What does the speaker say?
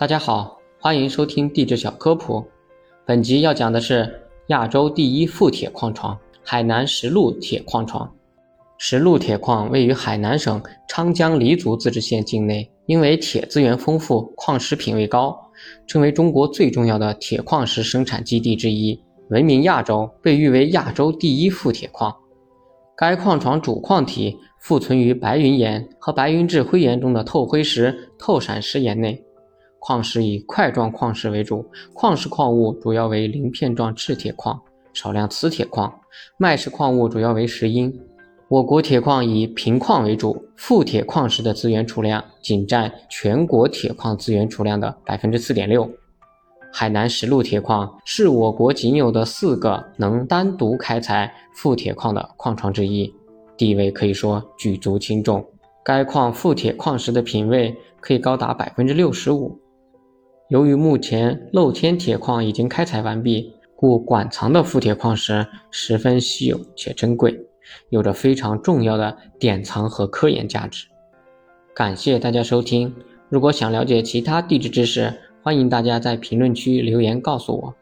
大家好，欢迎收听地质小科普。本集要讲的是亚洲第一富铁矿床——海南石鹿铁矿床。石鹿铁矿位于海南省昌江黎族自治县境内，因为铁资源丰富，矿石品位高，成为中国最重要的铁矿石生产基地之一，闻名亚洲，被誉为亚洲第一富铁矿。该矿床主矿体富存于白云岩和白云质灰岩中的透灰石、透闪石岩内。矿石以块状矿石为主，矿石矿物主要为鳞片状赤铁矿，少量磁铁矿，脉石矿物主要为石英。我国铁矿以平矿为主，富铁矿石的资源储量仅占全国铁矿资源储量的百分之四点六。海南石鹿铁矿是我国仅有的四个能单独开采富铁矿的矿床之一，地位可以说举足轻重。该矿富铁矿石的品位可以高达百分之六十五。由于目前露天铁矿已经开采完毕，故馆藏的富铁矿石十分稀有且珍贵，有着非常重要的典藏和科研价值。感谢大家收听，如果想了解其他地质知识，欢迎大家在评论区留言告诉我。